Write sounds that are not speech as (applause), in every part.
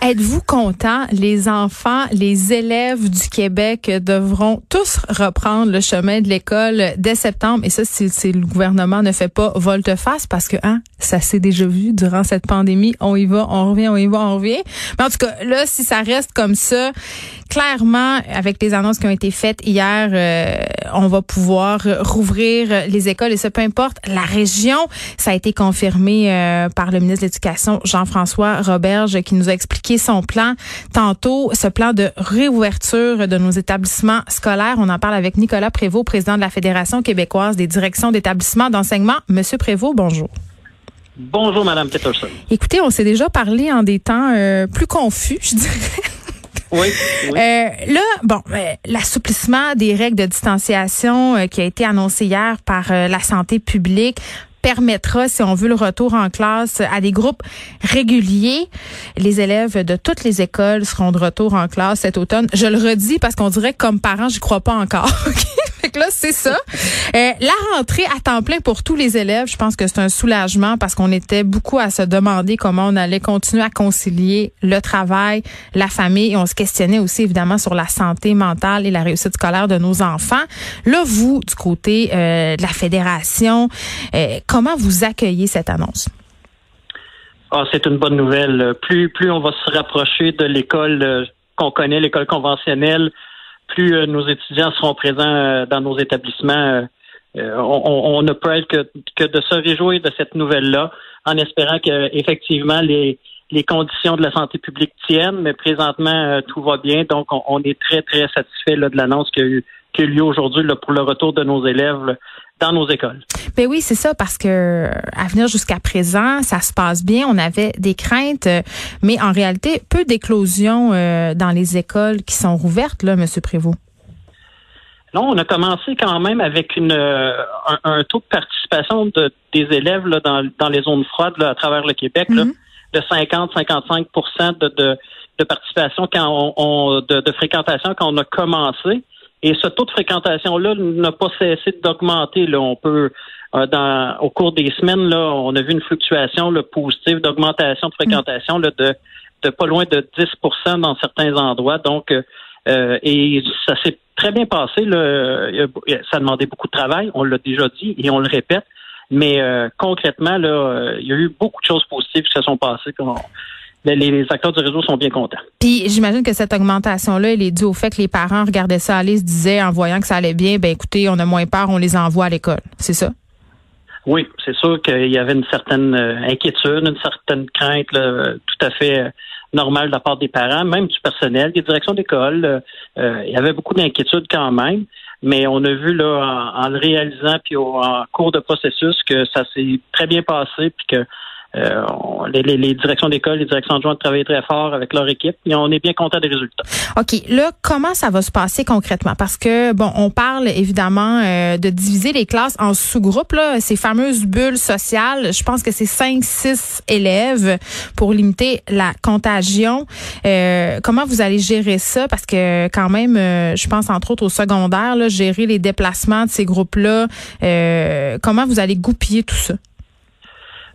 Êtes-vous content? Les enfants, les élèves du Québec devront tous reprendre le chemin de l'école dès septembre. Et ça, si, le gouvernement ne fait pas volte-face, parce que hein, ça s'est déjà vu durant cette pandémie. On y va, on revient, on y va, on revient. Mais en tout cas, là, si ça reste comme ça, clairement, avec les annonces qui ont été faites hier, euh, on va pouvoir rouvrir les écoles et ça, peu importe la région. Ça a été confirmé euh, par le ministre de l'Éducation, Jean-François Roberge, qui nous a expliqué son plan tantôt, ce plan de réouverture de nos établissements scolaires. On en parle avec Nicolas Prévost, président de la Fédération québécoise des directions d'établissements d'enseignement. Monsieur Prévost, bonjour. Bonjour, Madame Peterson. Écoutez, on s'est déjà parlé en des temps euh, plus confus, je dirais. Oui. (laughs) Euh, là, bon, euh, l'assouplissement des règles de distanciation euh, qui a été annoncé hier par la santé publique permettra, si on veut, le retour en classe à des groupes réguliers. Les élèves de toutes les écoles seront de retour en classe cet automne. Je le redis parce qu'on dirait que comme parents, j'y crois pas encore. (laughs) fait que là, c'est ça. Euh, la rentrée à temps plein pour tous les élèves, je pense que c'est un soulagement parce qu'on était beaucoup à se demander comment on allait continuer à concilier le travail, la famille et on se questionnait aussi évidemment sur la santé mentale et la réussite scolaire de nos enfants. Là, vous, du côté euh, de la fédération, euh, comment vous accueillez cette annonce? Ah, c'est une bonne nouvelle. Plus, plus on va se rapprocher de l'école euh, qu'on connaît, l'école conventionnelle, plus euh, nos étudiants seront présents euh, dans nos établissements. Euh, on, ne peut être que, de se réjouir de cette nouvelle-là, en espérant que effectivement les, les conditions de la santé publique tiennent, mais présentement tout va bien, donc on, est très très satisfait de l'annonce qui a eu qui a lieu aujourd'hui pour le retour de nos élèves dans nos écoles. Ben oui, c'est ça, parce que à venir jusqu'à présent, ça se passe bien. On avait des craintes, mais en réalité, peu d'éclosions euh, dans les écoles qui sont rouvertes, là, Monsieur Prévost. Non, on a commencé quand même avec une euh, un, taux de participation de, des élèves là, dans, dans les zones froides là, à travers le Québec là, mhm. de 50-55 de, de, de, participation quand on, de, de fréquentation quand on a commencé. Et ce taux de fréquentation-là n'a pas cessé d'augmenter. Là, on peut euh, dans, au cours des semaines, là, on a vu une fluctuation là, positive d'augmentation de fréquentation là, de, de pas loin de 10% dans certains endroits. Donc, euh, et ça s'est très bien passé. Là. Ça a demandé beaucoup de travail, on l'a déjà dit et on le répète. Mais euh, concrètement, là, il y a eu beaucoup de choses positives qui se sont passées. Les acteurs du réseau sont bien contents. Puis j'imagine que cette augmentation-là, elle est due au fait que les parents regardaient ça aller, se disaient en voyant que ça allait bien, ben écoutez, on a moins peur, on les envoie à l'école. C'est ça? Oui, c'est sûr qu'il y avait une certaine euh, inquiétude, une certaine crainte tout à fait euh, normale de la part des parents, même du personnel, des directions d'école. Euh, il y avait beaucoup d'inquiétudes quand même, mais on a vu là en, le réalisant puis en cours de processus que ça s'est très bien passé puis que euh, les, les, directions d'école, les directions adjointes travaillent très fort avec leur équipe et on est bien content des résultats. OK. Là, comment ça va se passer concrètement? Parce que, bon, on parle évidemment euh, de diviser les classes en sous-groupes, ces fameuses bulles sociales. Je pense que c'est 5-6 élèves pour limiter la contagion. Euh, comment vous allez gérer ça? Parce que quand même, je pense entre autres au secondaire, gérer les déplacements de ces groupes-là. comment vous allez goupiller tout ça?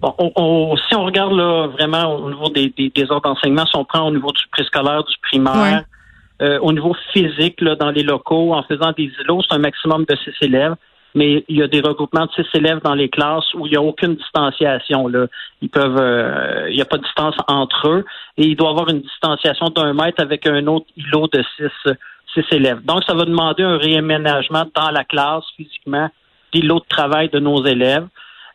Bon, on, si on regarde là vraiment au niveau des, des, des ordres d'enseignement, si on prend au niveau du préscolaire, du primaire, euh, au niveau physique, là, dans les locaux, en faisant des îlots, c'est un maximum de six élèves. Mais il y a des regroupements de six élèves dans les classes où il n'y a aucune distanciation. Là. Ils peuvent, euh, il n'y a pas de distance entre eux et il doit y avoir une distanciation d'un mètre avec un autre îlot de six, six élèves. Donc, ça va demander un réaménagement dans la classe physiquement d'îlots de travail de nos élèves.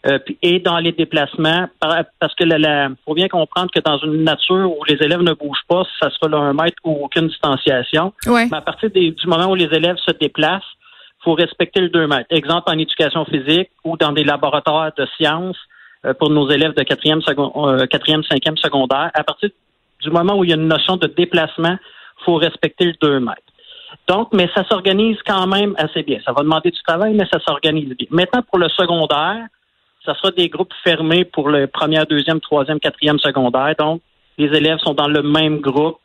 Euh, et dans les déplacements, parce que il faut bien comprendre que dans une nature où les élèves ne bougent pas, ça sera là un mètre ou aucune distanciation. Mais à partir du moment où les élèves se déplacent, faut respecter le 2 mètres. Exemple en éducation physique ou dans des laboratoires de sciences euh, pour nos élèves de quatrième, euh, quatrième, cinquième secondaire. À partir du moment où il y a une notion de déplacement, faut respecter le 2 mètres. Donc, mais ça s'organise quand même assez bien. Ça va demander du travail, mais ça s'organise bien. Maintenant, pour le secondaire, ça sera des groupes fermés pour le premier, deuxième, troisième, quatrième secondaire. Donc, les élèves sont dans le même groupe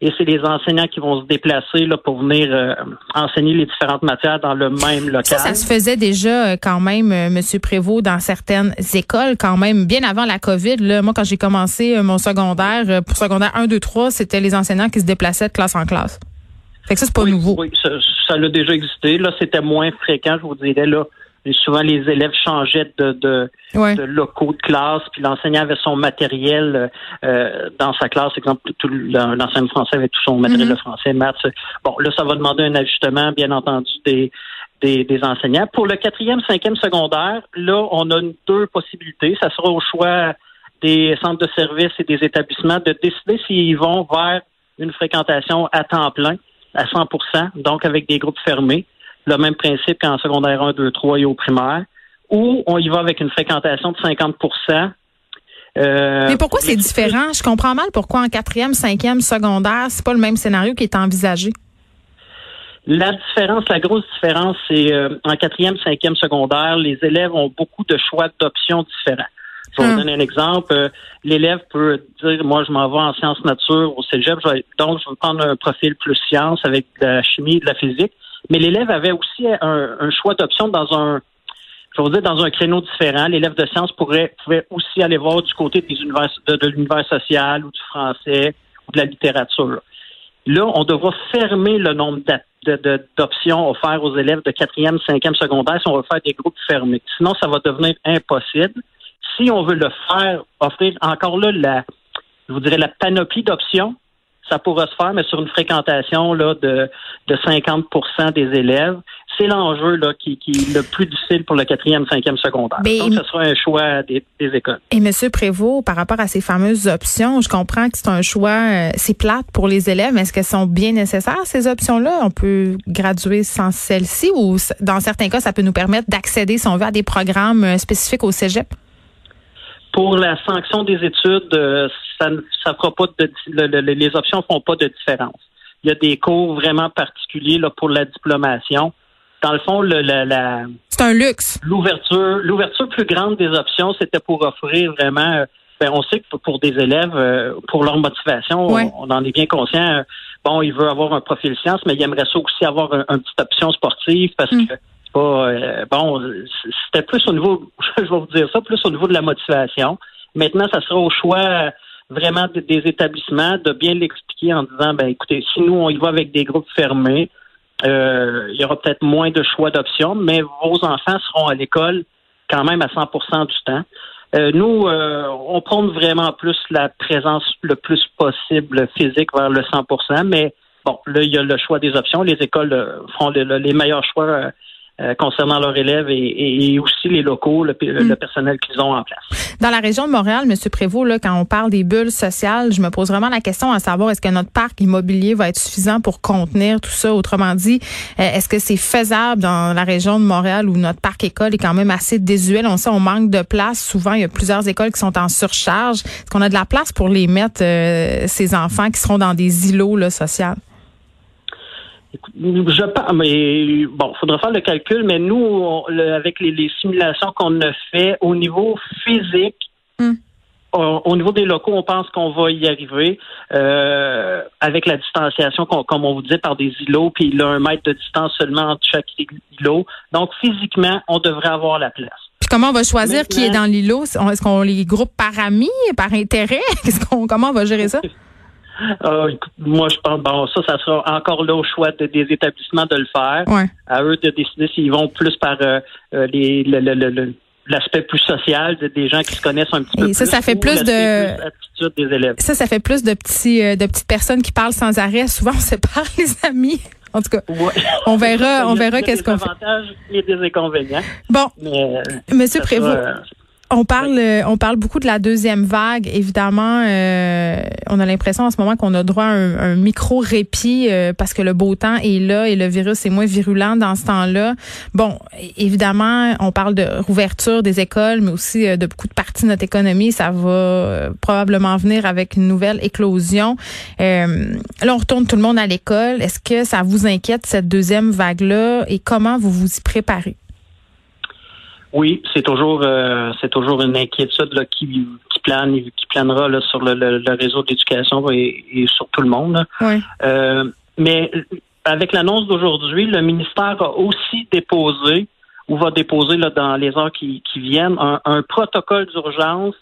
et c'est les enseignants qui vont se déplacer là, pour venir euh, enseigner les différentes matières dans le même local. Ça, ça se faisait déjà euh, quand même, euh, Monsieur Prévost, dans certaines écoles, quand même, bien avant la COVID. Là, moi, quand j'ai commencé mon secondaire, pour secondaire 1, 2, 3, c'était les enseignants qui se déplaçaient de classe en classe. Fait que ça, c'est pas nouveau. Oui, ça, ça a déjà existé. Là, c'était moins fréquent, je vous dirais, là souvent les élèves changeaient de, de, de locaux de classe, puis l'enseignant avait son matériel euh, dans sa classe. Exemple, tout l'enseignant français avait tout son matériel de mm-hmm. français, maths. Bon, là, ça va demander un ajustement, bien entendu, des, des, des, enseignants. Pour le quatrième, cinquième secondaire, là, on a deux possibilités. Ça sera au choix des centres de services et des établissements de décider s'ils vont vers une fréquentation à temps plein, à 100% donc avec des groupes fermés le même principe qu'en secondaire 1, 2, 3 et au primaire, ou on y va avec une fréquentation de 50% euh, Mais pourquoi c'est différent? Je comprends mal pourquoi en quatrième, cinquième, secondaire, c'est pas le même scénario qui est envisagé. La différence, la grosse différence, c'est euh, en quatrième, cinquième secondaire, les élèves ont beaucoup de choix d'options différents. Je vais vous hum. donner un exemple. Euh, l'élève peut dire, moi, je m'en vais en sciences nature au cégep, donc je vais prendre un profil plus sciences avec de la chimie, de la physique. Mais l'élève avait aussi un, choix d'option dans un, je veux dire, dans un créneau différent. L'élève de sciences pourrait, pouvait aussi aller voir du côté des univers, de, l'univers social ou du français ou de la littérature. Là, on devra fermer le nombre d'options offertes aux élèves de quatrième, cinquième secondaire si on veut faire des groupes fermés. Sinon, ça va devenir impossible. Si on veut le faire, offrir encore là la, je vous dirais, la panoplie d'options, ça pourrait se faire, mais sur une fréquentation là, de, de 50 des élèves. C'est l'enjeu là, qui, qui est le plus difficile pour le quatrième, cinquième secondaire. Donc, ce sera un choix des, écoles. Et M. Prévost, par rapport à ces fameuses options, je comprends que c'est un choix, euh, c'est plate pour les élèves, mais est-ce qu'elles sont bien nécessaires, ces options-là? On peut graduer sans celles-ci ou dans certains cas, ça peut nous permettre d'accéder, si on veut, à des programmes euh, spécifiques au cégep? Pour la sanction des études, euh, ça ne ça fera pas de les options font pas de différence. Il y a des cours vraiment particuliers là, pour la diplomation. Dans le fond, le, la, c'est un luxe. L'ouverture, l'ouverture plus grande des options, c'était pour offrir vraiment. Euh, ben, on sait que pour des élèves, euh, pour leur motivation, on, en est bien conscient. bon, il veut avoir un profil science, mais il aimerait ça aussi avoir une petite option sportive parce mm. que euh, bon, c'était plus au niveau, (laughs) je vais vous dire ça, plus au niveau de la motivation. Maintenant, ça sera au choix vraiment des établissements de bien l'expliquer en disant, ben écoutez, si nous on y va avec des groupes fermés, euh, il y aura peut-être moins de choix d'options, mais vos enfants seront à l'école quand même à 100% du temps. Euh, nous, on prône vraiment plus la présence le plus possible physique vers le 100%, mais bon, là, il y a le choix des options. Les écoles font les meilleurs choix euh, concernant leurs élèves et, aussi les locaux, le, mm. personnel qu'ils ont en place. Dans la région de Montréal, M. Prévost, là, quand on parle des bulles sociales, je me pose vraiment la question à savoir est-ce que notre parc immobilier va être suffisant pour contenir tout ça? Autrement dit, euh, est-ce que c'est faisable dans la région de Montréal où notre parc école est quand même assez désuet? On sait, on manque de place. Souvent, il y a plusieurs écoles qui sont en surcharge. Est-ce qu'on a de la place pour les mettre, euh, ces enfants qui seront dans des îlots là, sociaux? Je pense, mais bon, il faudra faire le calcul, mais nous, avec les, simulations qu'on a fait au niveau physique, hmm. au niveau des locaux, on pense qu'on va y arriver euh, avec la distanciation, comme on vous dit, par des îlots, puis il a un mètre de distance seulement entre chaque îlot. Donc, physiquement, on devrait avoir la place. Puis comment on va choisir qui est dans l'îlot? Est-ce qu'on les groupe par amis, par intérêt? (laughs) qu'on, comment on va gérer ça? (laughs) Euh, moi, je pense, bon, ça, ça sera encore là au choix des établissements de le faire. À eux de décider s'ils vont plus par euh, euh, l'aspect plus social des gens qui se connaissent un petit peu ça, plus. Ça fait plus de des élèves. Ça, ça fait plus de petits de petites personnes qui parlent sans arrêt. Souvent, on (laughs) sépare les amis. En tout cas, on verra, on verra qu'est-ce qu'on fait. Des avantages et des inconvénients. Bon, Monsieur Prévost. On parle, euh, on parle beaucoup de la deuxième vague. Évidemment, euh, on a l'impression en ce moment qu'on a droit à un, micro répit euh, parce que le beau temps est là et le virus est moins virulent dans ce temps-là. Bon, évidemment, on parle de rouverture des écoles, mais aussi de beaucoup de parties de notre économie. Ça va probablement venir avec une nouvelle éclosion. là, on retourne tout le monde à l'école. Est-ce que ça vous inquiète cette deuxième vague-là? Et comment vous vous y préparez? Oui, c'est toujours euh, c'est toujours une inquiétude là, qui, qui plane qui planera là, sur le, le, réseau d'éducation et, et, sur tout le monde. Oui. Euh, mais avec l'annonce d'aujourd'hui, le ministère a aussi déposé ou va déposer là, dans les heures qui, qui viennent un, un protocole d'urgence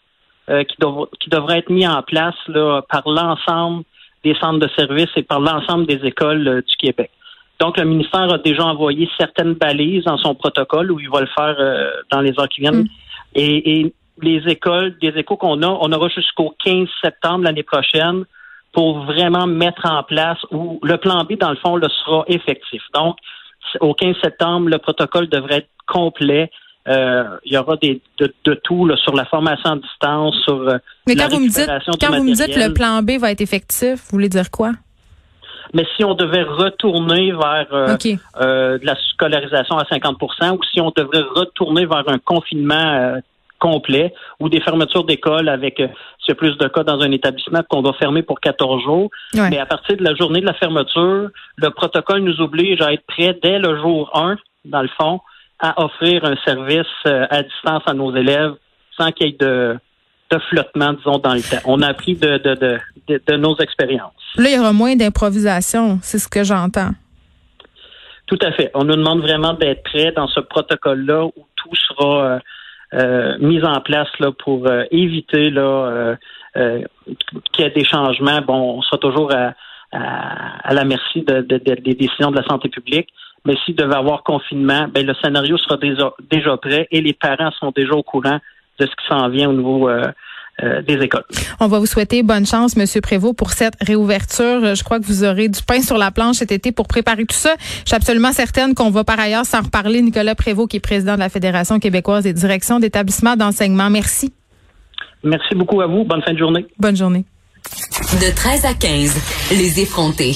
euh, qui, dev, qui devrait être mis en place là, par l'ensemble des centres de services et par l'ensemble des écoles euh, du Québec. Donc, le ministère a déjà envoyé certaines balises dans son protocole où il va le faire euh, dans les heures qui viennent. Mm. Et, et, les écoles, des échos qu'on a, on aura jusqu'au 15 septembre l'année prochaine pour vraiment mettre en place où le plan B, dans le fond, le sera effectif. Donc, au 15 septembre, le protocole devrait être complet. Euh, il y aura des, de, de tout là, sur la formation à distance, sur euh, Mais la quand, vous me, dites, quand vous me dites le plan B va être effectif, vous voulez dire quoi? Mais si on devait retourner vers euh, euh, de la scolarisation à 50% ou si on devrait retourner vers un confinement euh, complet ou des fermetures d'école avec euh, s'il y a plus de cas dans un établissement qu'on doit fermer pour 14 jours. Ouais. Mais à partir de la journée de la fermeture, le protocole nous oblige à être prêt dès le jour 1, dans le fond, à offrir un service euh, à distance à nos élèves sans qu'il y ait de, de flottement, disons, dans le temps. On a appris de, de, de, de, de nos expériences. Là, il y aura moins d'improvisation, c'est ce que j'entends. Tout à fait. On nous demande vraiment d'être prêts dans ce protocole-là où tout sera euh, euh, mis en place là, pour euh, éviter là, qu'il y ait des changements. Bon, on sera toujours à, à, à la merci de, de, de, des décisions de la santé publique. Mais s'il devait avoir confinement, ben, le scénario sera déjà, déjà prêt et les parents sont déjà au courant de ce qui s'en vient au niveau euh, euh, des écoles. On va vous souhaiter bonne chance, Monsieur Prévost, pour cette réouverture. Je crois que vous aurez du pain sur la planche cet été pour préparer tout ça. Je suis absolument certaine qu'on va par ailleurs s'en reparler. Nicolas Prévost, qui est président de la Fédération québécoise des directions d'établissements d'enseignement. Merci. Merci beaucoup à vous. Bonne fin de journée. Bonne journée. De 13 à 15, les effrontés.